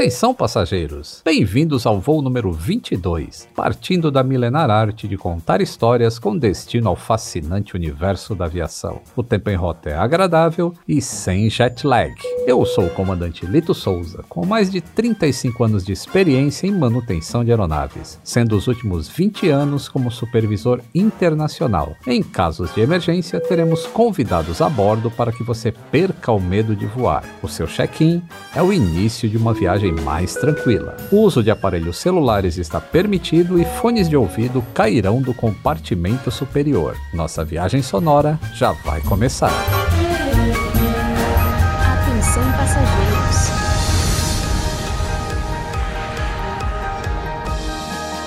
Atenção, passageiros! Bem-vindos ao voo número 22, partindo da milenar arte de contar histórias com destino ao fascinante universo da aviação. O tempo em rota é agradável e sem jet lag. Eu sou o comandante Lito Souza, com mais de 35 anos de experiência em manutenção de aeronaves, sendo os últimos 20 anos como supervisor internacional. Em casos de emergência, teremos convidados a bordo para que você perca o medo de voar. O seu check-in é o início de uma viagem mais tranquila. O uso de aparelhos celulares está permitido e fones de ouvido cairão do compartimento superior. Nossa viagem sonora já vai começar. Atenção passageiros.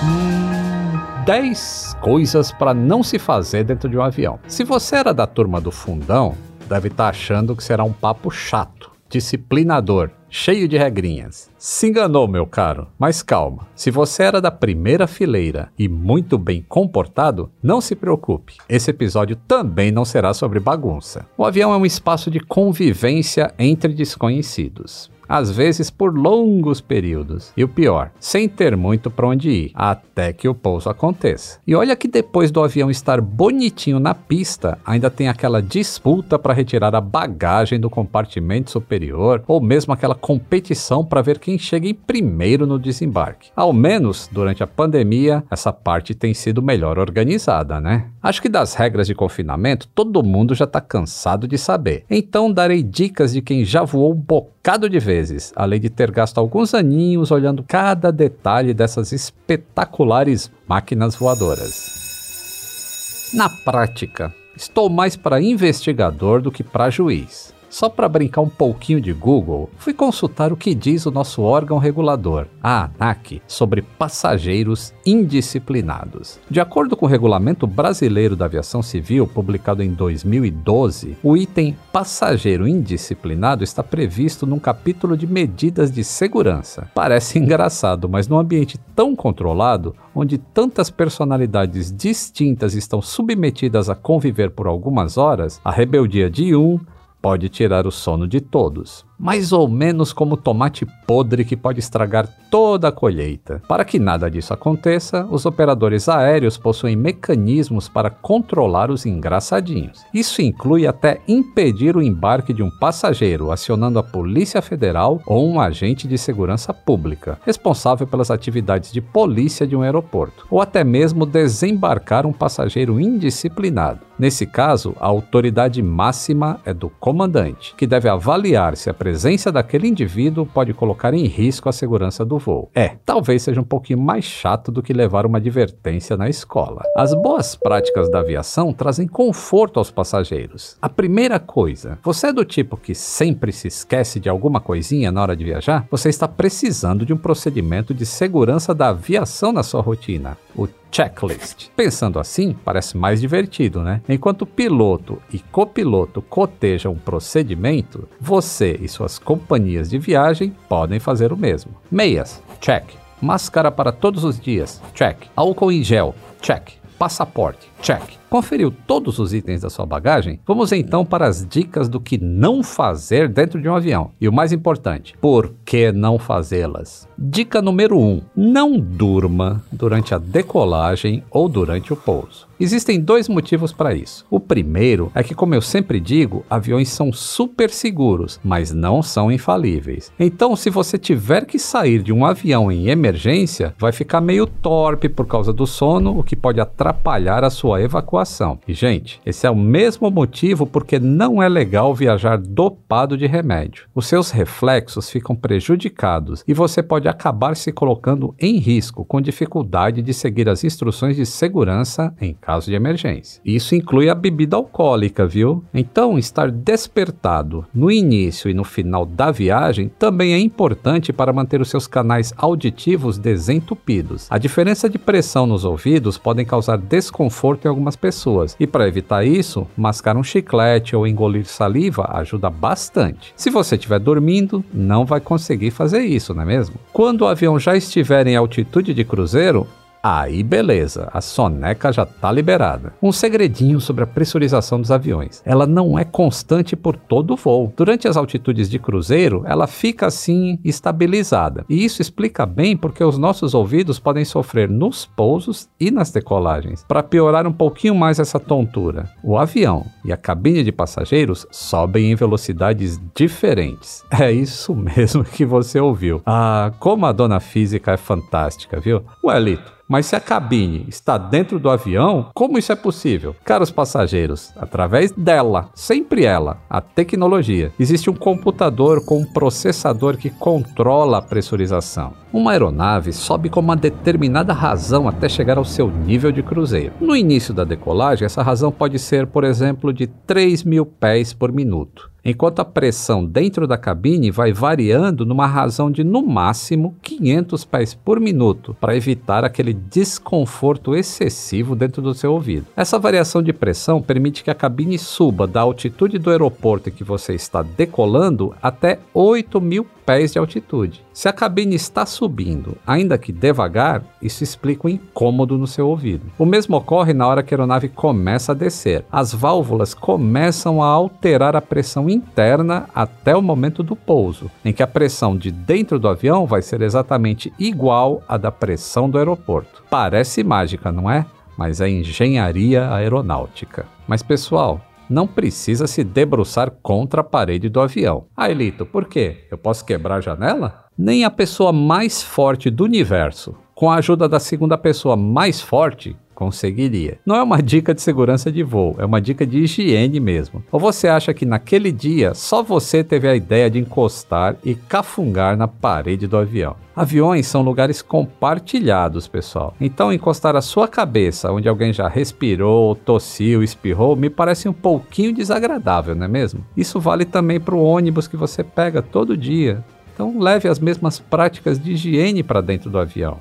Hum, 10 coisas para não se fazer dentro de um avião. Se você era da turma do fundão, deve estar tá achando que será um papo chato, disciplinador cheio de regrinhas. Se enganou, meu caro, mas calma. Se você era da primeira fileira e muito bem comportado, não se preocupe. Esse episódio também não será sobre bagunça. O avião é um espaço de convivência entre desconhecidos às vezes por longos períodos. E o pior, sem ter muito para onde ir, até que o pouso aconteça. E olha que depois do avião estar bonitinho na pista, ainda tem aquela disputa para retirar a bagagem do compartimento superior, ou mesmo aquela competição para ver quem chega em primeiro no desembarque. Ao menos durante a pandemia, essa parte tem sido melhor organizada, né? Acho que das regras de confinamento todo mundo já está cansado de saber. Então darei dicas de quem já voou um bocado de vezes vezes, além de ter gasto alguns aninhos olhando cada detalhe dessas espetaculares máquinas voadoras. Na prática, estou mais para investigador do que para juiz. Só para brincar um pouquinho de Google, fui consultar o que diz o nosso órgão regulador, a ANAC, sobre passageiros indisciplinados. De acordo com o Regulamento Brasileiro da Aviação Civil, publicado em 2012, o item passageiro indisciplinado está previsto num capítulo de medidas de segurança. Parece engraçado, mas num ambiente tão controlado, onde tantas personalidades distintas estão submetidas a conviver por algumas horas, a rebeldia de um pode tirar o sono de todos mais ou menos como tomate podre que pode estragar toda a colheita. Para que nada disso aconteça, os operadores aéreos possuem mecanismos para controlar os engraçadinhos. Isso inclui até impedir o embarque de um passageiro, acionando a Polícia Federal ou um agente de segurança pública, responsável pelas atividades de polícia de um aeroporto, ou até mesmo desembarcar um passageiro indisciplinado. Nesse caso, a autoridade máxima é do comandante, que deve avaliar se a presença daquele indivíduo pode colocar em risco a segurança do voo. É, talvez seja um pouquinho mais chato do que levar uma advertência na escola. As boas práticas da aviação trazem conforto aos passageiros. A primeira coisa, você é do tipo que sempre se esquece de alguma coisinha na hora de viajar? Você está precisando de um procedimento de segurança da aviação na sua rotina. O checklist. Pensando assim, parece mais divertido, né? Enquanto piloto e copiloto cotejam um procedimento, você e suas companhias de viagem podem fazer o mesmo. Meias, check. Máscara para todos os dias, check. Álcool em gel, check. Passaporte, check. Conferiu todos os itens da sua bagagem? Vamos então para as dicas do que não fazer dentro de um avião. E o mais importante, por que não fazê-las? Dica número 1: um, não durma durante a decolagem ou durante o pouso. Existem dois motivos para isso. O primeiro é que, como eu sempre digo, aviões são super seguros, mas não são infalíveis. Então, se você tiver que sair de um avião em emergência, vai ficar meio torpe por causa do sono, o que pode atrapalhar a sua evacuação. E, gente, esse é o mesmo motivo porque não é legal viajar dopado de remédio. Os seus reflexos ficam prejudicados e você pode acabar se colocando em risco com dificuldade de seguir as instruções de segurança em caso de emergência. Isso inclui a bebida alcoólica, viu? Então, estar despertado no início e no final da viagem também é importante para manter os seus canais auditivos desentupidos. A diferença de pressão nos ouvidos podem causar desconforto em algumas pessoas. E para evitar isso, mascar um chiclete ou engolir saliva ajuda bastante. Se você estiver dormindo, não vai conseguir fazer isso, não é mesmo? Quando o avião já estiver em altitude de cruzeiro, Aí beleza, a soneca já tá liberada. Um segredinho sobre a pressurização dos aviões. Ela não é constante por todo o voo. Durante as altitudes de cruzeiro, ela fica assim estabilizada. E isso explica bem porque os nossos ouvidos podem sofrer nos pousos e nas decolagens. Para piorar um pouquinho mais essa tontura, o avião e a cabine de passageiros sobem em velocidades diferentes. É isso mesmo que você ouviu. Ah, como a dona física é fantástica, viu? Ué, Lito, mas se a cabine está dentro do avião, como isso é possível? Caros passageiros, através dela, sempre ela, a tecnologia, existe um computador com um processador que controla a pressurização. Uma aeronave sobe com uma determinada razão até chegar ao seu nível de cruzeiro. No início da decolagem, essa razão pode ser, por exemplo, de 3 mil pés por minuto enquanto a pressão dentro da cabine vai variando numa razão de no máximo 500 pés por minuto, para evitar aquele desconforto excessivo dentro do seu ouvido. Essa variação de pressão permite que a cabine suba da altitude do aeroporto em que você está decolando até 8 mil pés de altitude. Se a cabine está subindo, ainda que devagar, isso explica o incômodo no seu ouvido. O mesmo ocorre na hora que a aeronave começa a descer. As válvulas começam a alterar a pressão interna até o momento do pouso, em que a pressão de dentro do avião vai ser exatamente igual à da pressão do aeroporto. Parece mágica, não é? Mas é engenharia aeronáutica. Mas pessoal, não precisa se debruçar contra a parede do avião. Ah, Elito, por quê? Eu posso quebrar a janela? Nem a pessoa mais forte do universo, com a ajuda da segunda pessoa mais forte, conseguiria. Não é uma dica de segurança de voo, é uma dica de higiene mesmo. Ou você acha que naquele dia só você teve a ideia de encostar e cafungar na parede do avião? Aviões são lugares compartilhados, pessoal. Então, encostar a sua cabeça onde alguém já respirou, tossiu, espirrou, me parece um pouquinho desagradável, não é mesmo? Isso vale também para o ônibus que você pega todo dia. Então, leve as mesmas práticas de higiene para dentro do avião.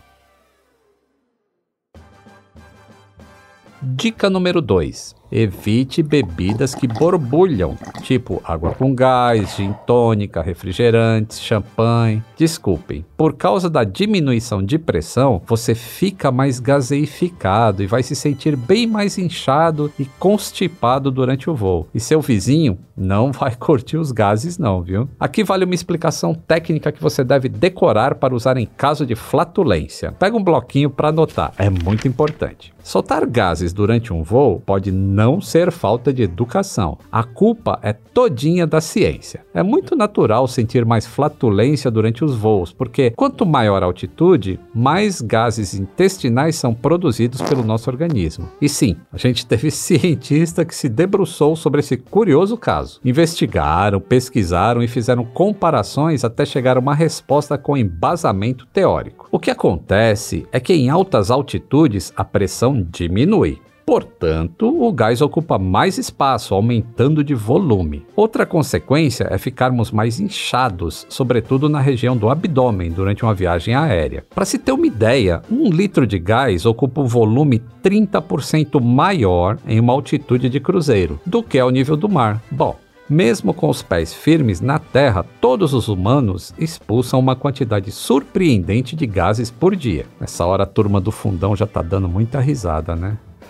Dica número 2. Evite bebidas que borbulham, tipo água com gás, gin tônica, refrigerantes, champanhe. Desculpem, por causa da diminuição de pressão, você fica mais gaseificado e vai se sentir bem mais inchado e constipado durante o voo. E seu vizinho não vai curtir os gases não, viu? Aqui vale uma explicação técnica que você deve decorar para usar em caso de flatulência. Pega um bloquinho para anotar, é muito importante. Soltar gases durante um voo pode não ser falta de educação. A culpa é todinha da ciência. É muito natural sentir mais flatulência durante os voos, porque quanto maior a altitude, mais gases intestinais são produzidos pelo nosso organismo. E sim, a gente teve cientista que se debruçou sobre esse curioso caso. Investigaram, pesquisaram e fizeram comparações até chegar a uma resposta com embasamento teórico. O que acontece é que em altas altitudes a pressão diminui. Portanto, o gás ocupa mais espaço, aumentando de volume. Outra consequência é ficarmos mais inchados, sobretudo na região do abdômen durante uma viagem aérea. Para se ter uma ideia, um litro de gás ocupa um volume 30% maior em uma altitude de cruzeiro do que ao nível do mar. Bom, mesmo com os pés firmes na terra, todos os humanos expulsam uma quantidade surpreendente de gases por dia. Nessa hora a turma do fundão já tá dando muita risada, né?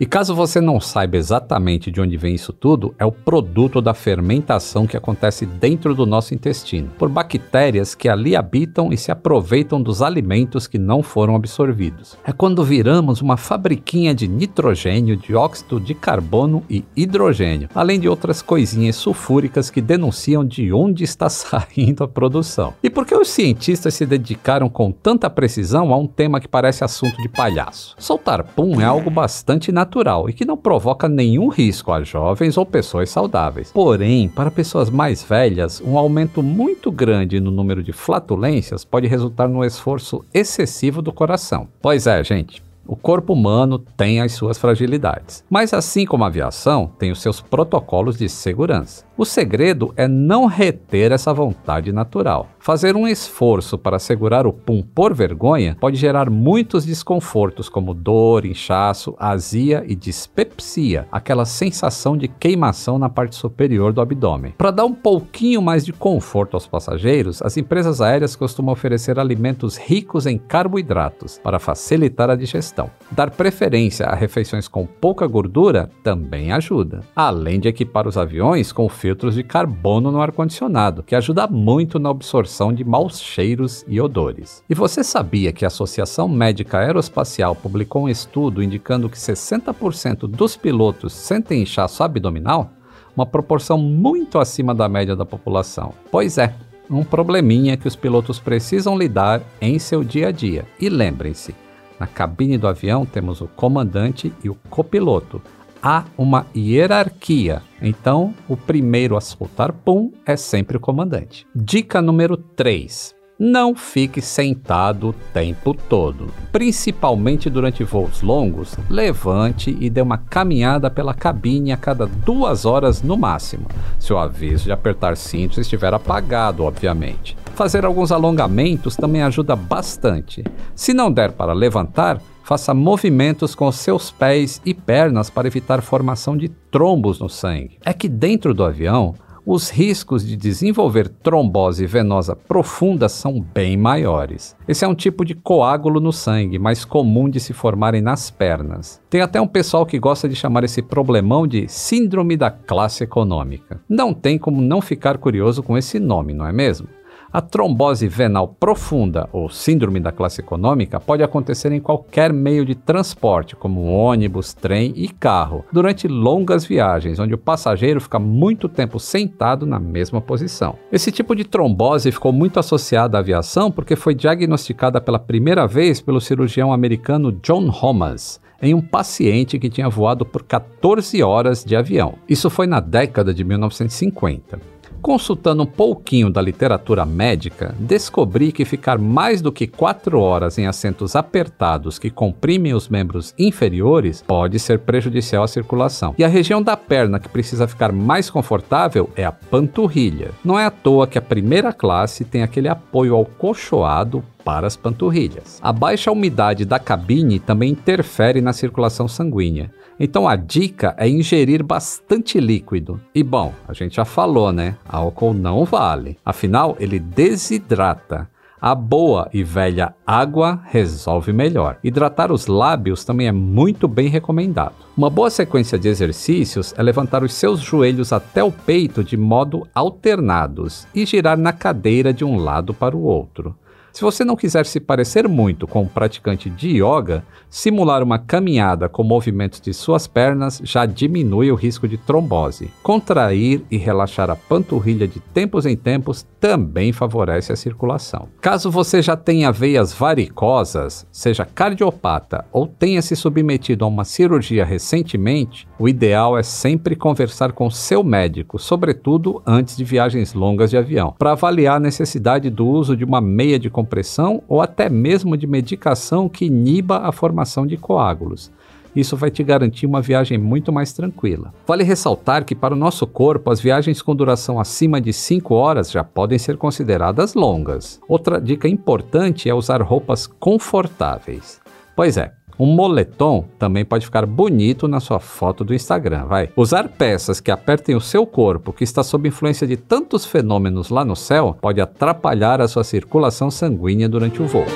E caso você não saiba exatamente de onde vem isso tudo, é o produto da fermentação que acontece dentro do nosso intestino, por bactérias que ali habitam e se aproveitam dos alimentos que não foram absorvidos. É quando viramos uma fabriquinha de nitrogênio, dióxido de carbono e hidrogênio, além de outras coisinhas sulfúricas que denunciam de onde está saindo a produção. E por que os cientistas se dedicaram com tanta precisão a um tema que parece assunto de palhaço? Soltar pum é algo bastante natural natural e que não provoca nenhum risco a jovens ou pessoas saudáveis. Porém, para pessoas mais velhas, um aumento muito grande no número de flatulências pode resultar num esforço excessivo do coração. Pois é, gente. O corpo humano tem as suas fragilidades, mas assim como a aviação, tem os seus protocolos de segurança. O segredo é não reter essa vontade natural. Fazer um esforço para segurar o pum por vergonha pode gerar muitos desconfortos, como dor, inchaço, azia e dispepsia, aquela sensação de queimação na parte superior do abdômen. Para dar um pouquinho mais de conforto aos passageiros, as empresas aéreas costumam oferecer alimentos ricos em carboidratos para facilitar a digestão. Dar preferência a refeições com pouca gordura também ajuda, além de equipar os aviões com filtros de carbono no ar-condicionado, que ajuda muito na absorção de maus cheiros e odores. E você sabia que a Associação Médica Aeroespacial publicou um estudo indicando que 60% dos pilotos sentem inchaço abdominal? Uma proporção muito acima da média da população. Pois é, um probleminha que os pilotos precisam lidar em seu dia a dia. E lembrem-se, na cabine do avião temos o comandante e o copiloto. Há uma hierarquia, então o primeiro a soltar pum é sempre o comandante. Dica número 3. Não fique sentado o tempo todo. Principalmente durante voos longos, levante e dê uma caminhada pela cabine a cada duas horas no máximo, se o aviso de apertar cintos estiver apagado, obviamente. Fazer alguns alongamentos também ajuda bastante. Se não der para levantar, faça movimentos com seus pés e pernas para evitar formação de trombos no sangue. É que dentro do avião, os riscos de desenvolver trombose venosa profunda são bem maiores. Esse é um tipo de coágulo no sangue, mais comum de se formarem nas pernas. Tem até um pessoal que gosta de chamar esse problemão de Síndrome da Classe Econômica. Não tem como não ficar curioso com esse nome, não é mesmo? A trombose venal profunda, ou síndrome da classe econômica, pode acontecer em qualquer meio de transporte, como ônibus, trem e carro, durante longas viagens, onde o passageiro fica muito tempo sentado na mesma posição. Esse tipo de trombose ficou muito associada à aviação porque foi diagnosticada pela primeira vez pelo cirurgião americano John Homas, em um paciente que tinha voado por 14 horas de avião. Isso foi na década de 1950. Consultando um pouquinho da literatura médica, descobri que ficar mais do que 4 horas em assentos apertados que comprimem os membros inferiores pode ser prejudicial à circulação. E a região da perna que precisa ficar mais confortável é a panturrilha. Não é à toa que a primeira classe tem aquele apoio ao coxoado para as panturrilhas. A baixa umidade da cabine também interfere na circulação sanguínea. Então a dica é ingerir bastante líquido. E bom, a gente já falou, né? Álcool não vale. Afinal, ele desidrata. A boa e velha água resolve melhor. Hidratar os lábios também é muito bem recomendado. Uma boa sequência de exercícios é levantar os seus joelhos até o peito de modo alternados e girar na cadeira de um lado para o outro. Se você não quiser se parecer muito com um praticante de yoga, simular uma caminhada com movimentos de suas pernas já diminui o risco de trombose. Contrair e relaxar a panturrilha de tempos em tempos também favorece a circulação. Caso você já tenha veias varicosas, seja cardiopata ou tenha se submetido a uma cirurgia recentemente, o ideal é sempre conversar com seu médico, sobretudo antes de viagens longas de avião, para avaliar a necessidade do uso de uma meia de compressão ou até mesmo de medicação que iniba a formação de coágulos. Isso vai te garantir uma viagem muito mais tranquila. Vale ressaltar que, para o nosso corpo, as viagens com duração acima de 5 horas já podem ser consideradas longas. Outra dica importante é usar roupas confortáveis. Pois é, um moletom também pode ficar bonito na sua foto do Instagram, vai. Usar peças que apertem o seu corpo, que está sob influência de tantos fenômenos lá no céu, pode atrapalhar a sua circulação sanguínea durante o voo.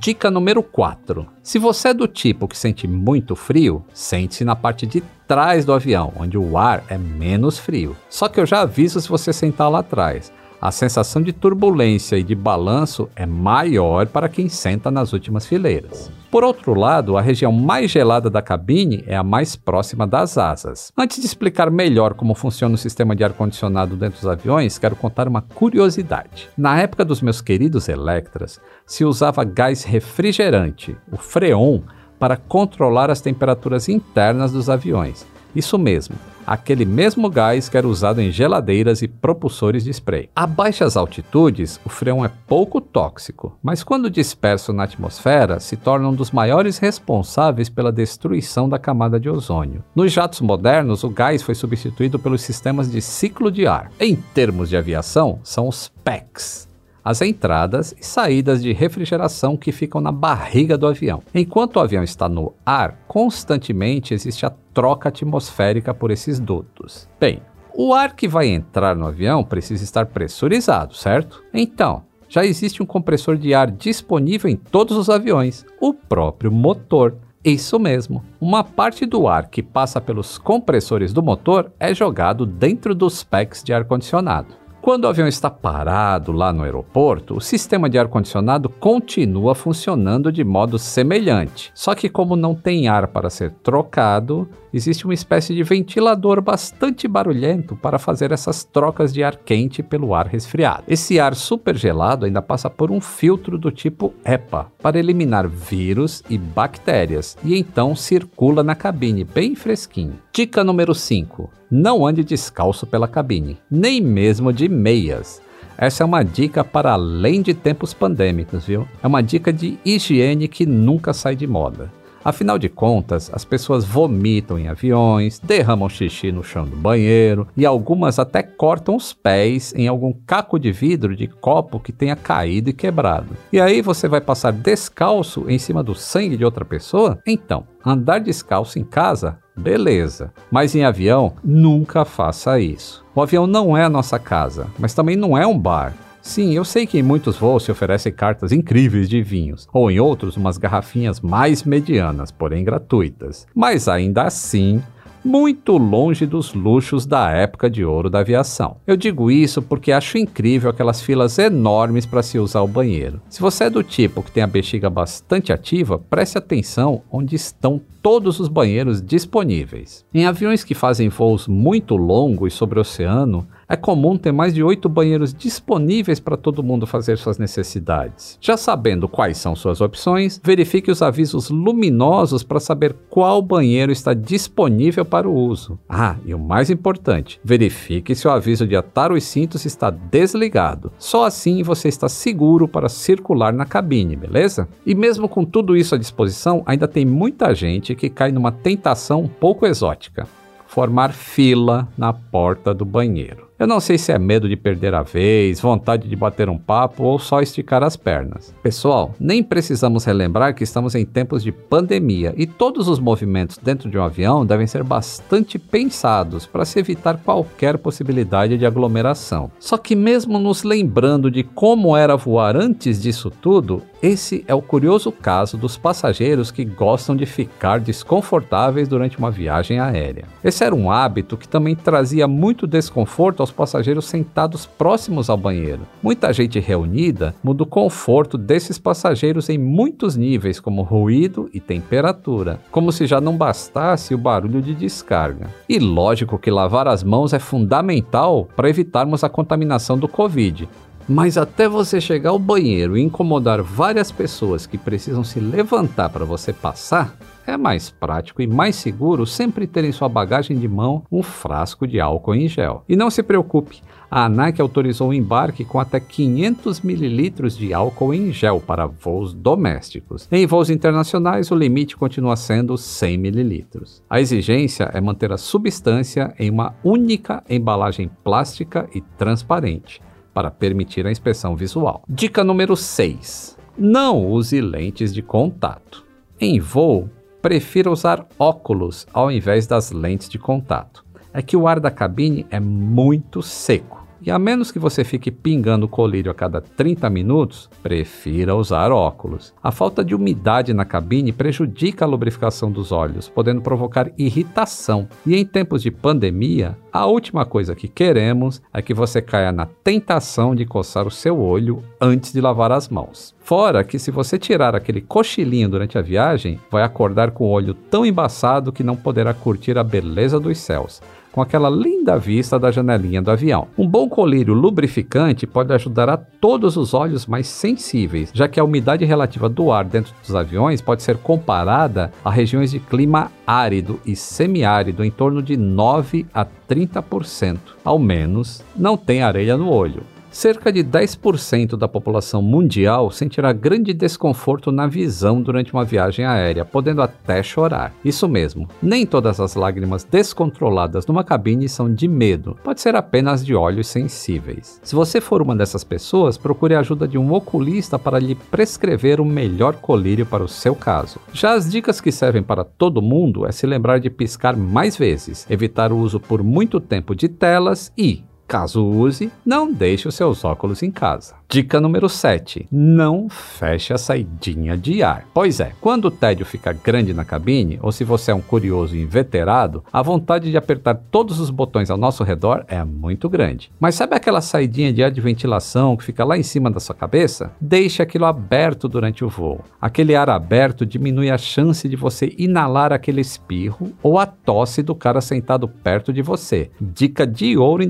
Dica número 4. Se você é do tipo que sente muito frio, sente-se na parte de trás do avião, onde o ar é menos frio. Só que eu já aviso se você sentar lá atrás a sensação de turbulência e de balanço é maior para quem senta nas últimas fileiras. Por outro lado, a região mais gelada da cabine é a mais próxima das asas. Antes de explicar melhor como funciona o sistema de ar-condicionado dentro dos aviões, quero contar uma curiosidade. Na época dos meus queridos Electras, se usava gás refrigerante, o Freon, para controlar as temperaturas internas dos aviões. Isso mesmo, aquele mesmo gás que era usado em geladeiras e propulsores de spray. A baixas altitudes, o freon é pouco tóxico, mas quando disperso na atmosfera, se torna um dos maiores responsáveis pela destruição da camada de ozônio. Nos jatos modernos, o gás foi substituído pelos sistemas de ciclo de ar. Em termos de aviação, são os PECs, as entradas e saídas de refrigeração que ficam na barriga do avião. Enquanto o avião está no ar, constantemente existe a troca atmosférica por esses dutos. Bem, o ar que vai entrar no avião precisa estar pressurizado, certo? Então, já existe um compressor de ar disponível em todos os aviões, o próprio motor. Isso mesmo, uma parte do ar que passa pelos compressores do motor é jogado dentro dos packs de ar-condicionado. Quando o avião está parado lá no aeroporto, o sistema de ar-condicionado continua funcionando de modo semelhante. Só que, como não tem ar para ser trocado, existe uma espécie de ventilador bastante barulhento para fazer essas trocas de ar quente pelo ar resfriado. Esse ar supergelado ainda passa por um filtro do tipo EPA para eliminar vírus e bactérias e então circula na cabine bem fresquinho. Dica número 5: não ande descalço pela cabine, nem mesmo de meias. Essa é uma dica para além de tempos pandêmicos, viu? É uma dica de higiene que nunca sai de moda. Afinal de contas, as pessoas vomitam em aviões, derramam xixi no chão do banheiro e algumas até cortam os pés em algum caco de vidro de copo que tenha caído e quebrado. E aí você vai passar descalço em cima do sangue de outra pessoa? Então, andar descalço em casa Beleza. Mas em avião, nunca faça isso. O avião não é a nossa casa, mas também não é um bar. Sim, eu sei que em muitos voos se oferecem cartas incríveis de vinhos, ou em outros umas garrafinhas mais medianas, porém gratuitas. Mas ainda assim, muito longe dos luxos da época de ouro da aviação. Eu digo isso porque acho incrível aquelas filas enormes para se usar o banheiro. Se você é do tipo que tem a bexiga bastante ativa, preste atenção onde estão todos os banheiros disponíveis. Em aviões que fazem voos muito longos sobre o oceano, é comum ter mais de oito banheiros disponíveis para todo mundo fazer suas necessidades. Já sabendo quais são suas opções, verifique os avisos luminosos para saber qual banheiro está disponível para o uso. Ah, e o mais importante, verifique se o aviso de atar os cintos está desligado. Só assim você está seguro para circular na cabine, beleza? E mesmo com tudo isso à disposição, ainda tem muita gente que cai numa tentação um pouco exótica formar fila na porta do banheiro. Eu não sei se é medo de perder a vez, vontade de bater um papo ou só esticar as pernas. Pessoal, nem precisamos relembrar que estamos em tempos de pandemia e todos os movimentos dentro de um avião devem ser bastante pensados para se evitar qualquer possibilidade de aglomeração. Só que, mesmo nos lembrando de como era voar antes disso tudo, esse é o curioso caso dos passageiros que gostam de ficar desconfortáveis durante uma viagem aérea. Esse era um hábito que também trazia muito desconforto aos passageiros sentados próximos ao banheiro. Muita gente reunida muda o conforto desses passageiros em muitos níveis, como ruído e temperatura, como se já não bastasse o barulho de descarga. E lógico que lavar as mãos é fundamental para evitarmos a contaminação do Covid. Mas até você chegar ao banheiro e incomodar várias pessoas que precisam se levantar para você passar, é mais prático e mais seguro sempre ter em sua bagagem de mão um frasco de álcool em gel. E não se preocupe, a ANAC autorizou o embarque com até 500 ml de álcool em gel para voos domésticos. Em voos internacionais, o limite continua sendo 100 ml. A exigência é manter a substância em uma única embalagem plástica e transparente para permitir a inspeção visual. Dica número 6. Não use lentes de contato. Em voo, prefira usar óculos ao invés das lentes de contato. É que o ar da cabine é muito seco. E a menos que você fique pingando colírio a cada 30 minutos, prefira usar óculos. A falta de umidade na cabine prejudica a lubrificação dos olhos, podendo provocar irritação. E em tempos de pandemia, a última coisa que queremos é que você caia na tentação de coçar o seu olho antes de lavar as mãos. Fora que se você tirar aquele cochilinho durante a viagem, vai acordar com o olho tão embaçado que não poderá curtir a beleza dos céus. Com aquela linda vista da janelinha do avião. Um bom colírio lubrificante pode ajudar a todos os olhos mais sensíveis, já que a umidade relativa do ar dentro dos aviões pode ser comparada a regiões de clima árido e semiárido em torno de 9 a 30%. Ao menos não tem areia no olho. Cerca de 10% da população mundial sentirá grande desconforto na visão durante uma viagem aérea, podendo até chorar. Isso mesmo, nem todas as lágrimas descontroladas numa cabine são de medo, pode ser apenas de olhos sensíveis. Se você for uma dessas pessoas, procure a ajuda de um oculista para lhe prescrever o melhor colírio para o seu caso. Já as dicas que servem para todo mundo é se lembrar de piscar mais vezes, evitar o uso por muito tempo de telas e, Caso use, não deixe os seus óculos em casa. Dica número 7. Não feche a saidinha de ar. Pois é, quando o tédio fica grande na cabine, ou se você é um curioso inveterado, a vontade de apertar todos os botões ao nosso redor é muito grande. Mas sabe aquela saidinha de ar de ventilação que fica lá em cima da sua cabeça? Deixe aquilo aberto durante o voo. Aquele ar aberto diminui a chance de você inalar aquele espirro ou a tosse do cara sentado perto de você. Dica de ouro em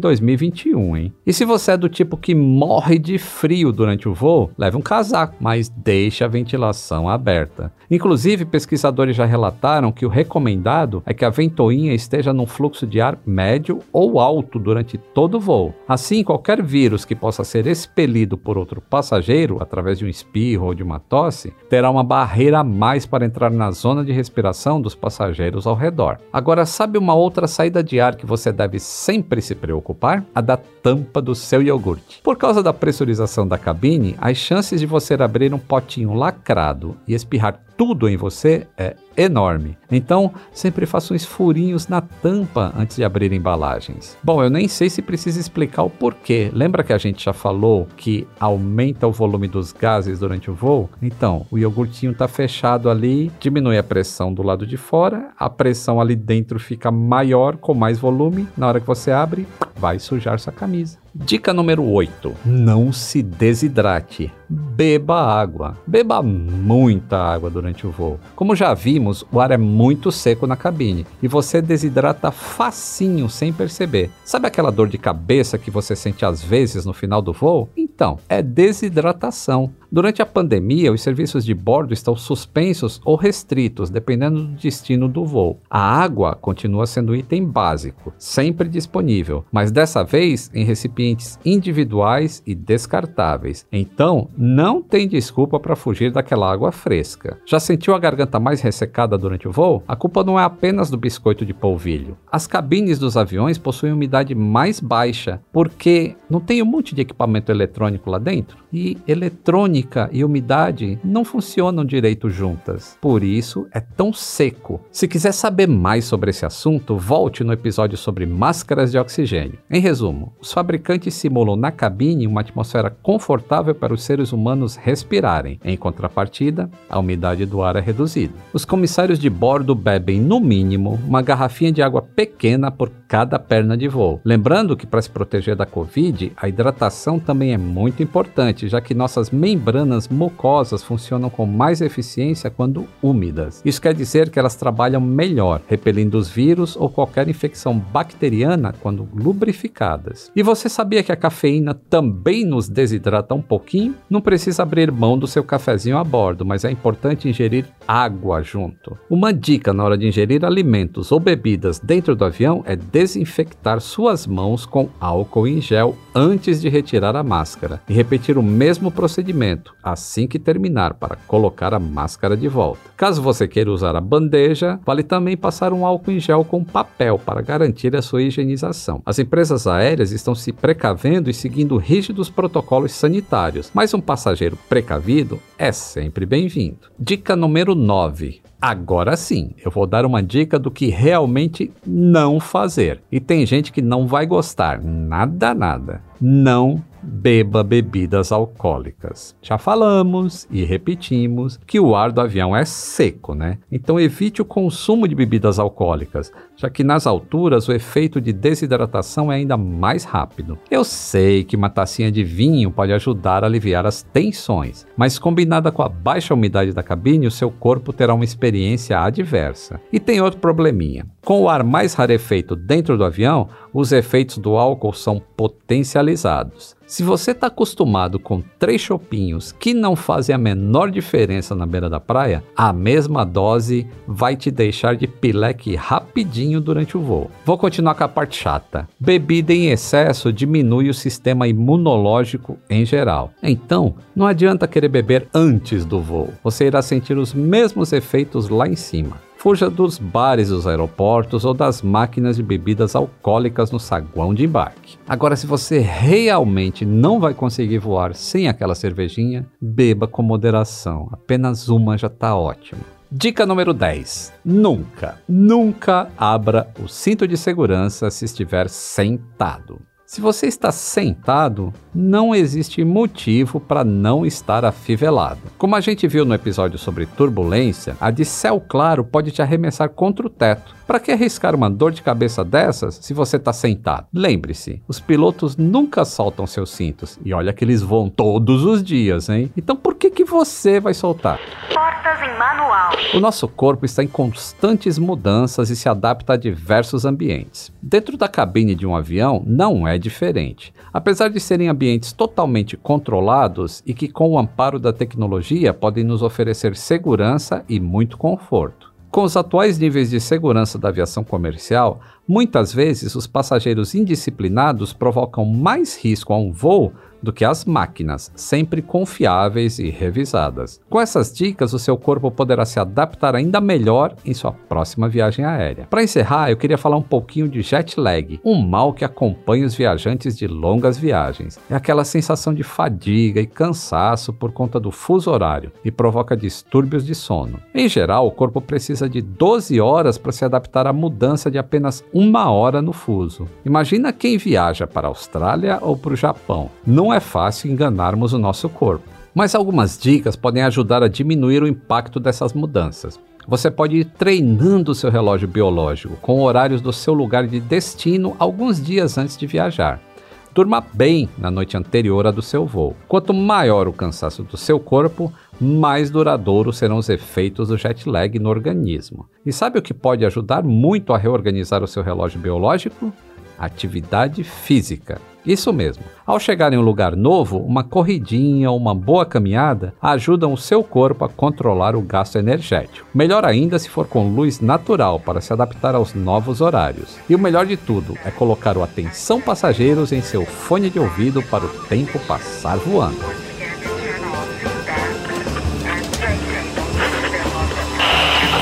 2021, hein? E se você é do tipo que morre de frio, frio durante o voo, leve um casaco, mas deixe a ventilação aberta. Inclusive, pesquisadores já relataram que o recomendado é que a ventoinha esteja num fluxo de ar médio ou alto durante todo o voo. Assim, qualquer vírus que possa ser expelido por outro passageiro através de um espirro ou de uma tosse terá uma barreira a mais para entrar na zona de respiração dos passageiros ao redor. Agora, sabe uma outra saída de ar que você deve sempre se preocupar? A da tampa do seu iogurte. Por causa da pressurização da cabine, as chances de você abrir um potinho lacrado e espirrar tudo em você é enorme. Então, sempre faça uns furinhos na tampa antes de abrir embalagens. Bom, eu nem sei se precisa explicar o porquê. Lembra que a gente já falou que aumenta o volume dos gases durante o voo? Então, o iogurtinho está fechado ali, diminui a pressão do lado de fora, a pressão ali dentro fica maior com mais volume. Na hora que você abre, vai sujar sua camisa. Dica número 8: não se desidrate. Beba água. Beba muita água durante o voo. Como já vimos, o ar é muito seco na cabine e você desidrata facinho sem perceber. Sabe aquela dor de cabeça que você sente às vezes no final do voo? Então, é desidratação. Durante a pandemia, os serviços de bordo estão suspensos ou restritos, dependendo do destino do voo. A água continua sendo um item básico, sempre disponível, mas dessa vez em recipientes individuais e descartáveis. Então, não tem desculpa para fugir daquela água fresca. Já sentiu a garganta mais ressecada durante o voo? A culpa não é apenas do biscoito de polvilho. As cabines dos aviões possuem umidade mais baixa, porque não tem um monte de equipamento eletrônico lá dentro? E e umidade não funcionam direito juntas. Por isso é tão seco. Se quiser saber mais sobre esse assunto, volte no episódio sobre máscaras de oxigênio. Em resumo, os fabricantes simulam na cabine uma atmosfera confortável para os seres humanos respirarem. Em contrapartida, a umidade do ar é reduzida. Os comissários de bordo bebem, no mínimo, uma garrafinha de água pequena por cada perna de voo. Lembrando que para se proteger da Covid, a hidratação também é muito importante, já que nossas membranas mucosas funcionam com mais eficiência quando úmidas. Isso quer dizer que elas trabalham melhor, repelindo os vírus ou qualquer infecção bacteriana quando lubrificadas. E você sabia que a cafeína também nos desidrata um pouquinho? Não precisa abrir mão do seu cafezinho a bordo, mas é importante ingerir água junto. Uma dica na hora de ingerir alimentos ou bebidas dentro do avião é desinfectar suas mãos com álcool em gel antes de retirar a máscara e repetir o mesmo procedimento assim que terminar para colocar a máscara de volta. Caso você queira usar a bandeja, vale também passar um álcool em gel com papel para garantir a sua higienização. As empresas aéreas estão se precavendo e seguindo rígidos protocolos sanitários, mas um passageiro precavido é sempre bem-vindo. Dica número 9. Agora sim, eu vou dar uma dica do que realmente não fazer. E tem gente que não vai gostar, nada, nada. Não beba bebidas alcoólicas. Já falamos e repetimos que o ar do avião é seco, né? Então evite o consumo de bebidas alcoólicas, já que nas alturas o efeito de desidratação é ainda mais rápido. Eu sei que uma tacinha de vinho pode ajudar a aliviar as tensões, mas combinada com a baixa umidade da cabine, o seu corpo terá uma experiência adversa. E tem outro probleminha. Com o ar mais rarefeito dentro do avião, os efeitos do álcool são potencializados. Se você está acostumado com três chopinhos que não fazem a menor diferença na beira da praia, a mesma dose vai te deixar de pileque rapidinho durante o voo. Vou continuar com a parte chata. Bebida em excesso diminui o sistema imunológico em geral. Então, não adianta querer beber antes do voo. Você irá sentir os mesmos efeitos lá em cima. Fuja dos bares dos aeroportos ou das máquinas de bebidas alcoólicas no saguão de embarque. Agora, se você realmente não vai conseguir voar sem aquela cervejinha, beba com moderação. Apenas uma já está ótimo. Dica número 10. Nunca, nunca abra o cinto de segurança se estiver sentado. Se você está sentado, não existe motivo para não estar afivelado. Como a gente viu no episódio sobre turbulência, a de céu claro pode te arremessar contra o teto. Para que arriscar uma dor de cabeça dessas se você está sentado? Lembre-se, os pilotos nunca soltam seus cintos e olha que eles voam todos os dias, hein? Então por que que você vai soltar? Portas em manual. O nosso corpo está em constantes mudanças e se adapta a diversos ambientes. Dentro da cabine de um avião não é diferente. Apesar de serem ambientes totalmente controlados e que, com o amparo da tecnologia, podem nos oferecer segurança e muito conforto. Com os atuais níveis de segurança da aviação comercial, muitas vezes os passageiros indisciplinados provocam mais risco a um voo do que as máquinas, sempre confiáveis e revisadas. Com essas dicas, o seu corpo poderá se adaptar ainda melhor em sua próxima viagem aérea. Para encerrar, eu queria falar um pouquinho de jet lag, um mal que acompanha os viajantes de longas viagens. É aquela sensação de fadiga e cansaço por conta do fuso horário e provoca distúrbios de sono. Em geral, o corpo precisa de 12 horas para se adaptar à mudança de apenas uma hora no fuso. Imagina quem viaja para a Austrália ou para o Japão. Não é fácil enganarmos o nosso corpo. Mas algumas dicas podem ajudar a diminuir o impacto dessas mudanças. Você pode ir treinando seu relógio biológico com horários do seu lugar de destino alguns dias antes de viajar. Durma bem na noite anterior à do seu voo. Quanto maior o cansaço do seu corpo, mais duradouros serão os efeitos do jet lag no organismo. E sabe o que pode ajudar muito a reorganizar o seu relógio biológico? Atividade física. Isso mesmo. Ao chegar em um lugar novo, uma corridinha ou uma boa caminhada ajudam o seu corpo a controlar o gasto energético. Melhor ainda se for com luz natural para se adaptar aos novos horários. E o melhor de tudo é colocar o atenção passageiros em seu fone de ouvido para o tempo passar voando.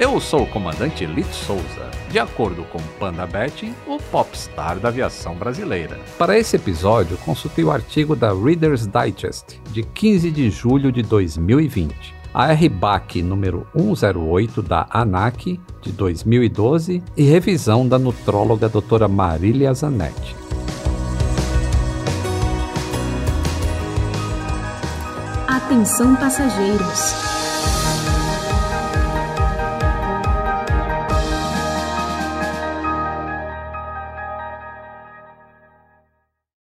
Eu sou o comandante Lito Souza, de acordo com Panda Betting, o popstar da aviação brasileira. Para esse episódio, consultei o artigo da Reader's Digest, de 15 de julho de 2020 a RBAC número 108 da ANAC de 2012 e revisão da nutróloga doutora Marília Zanetti. Atenção passageiros.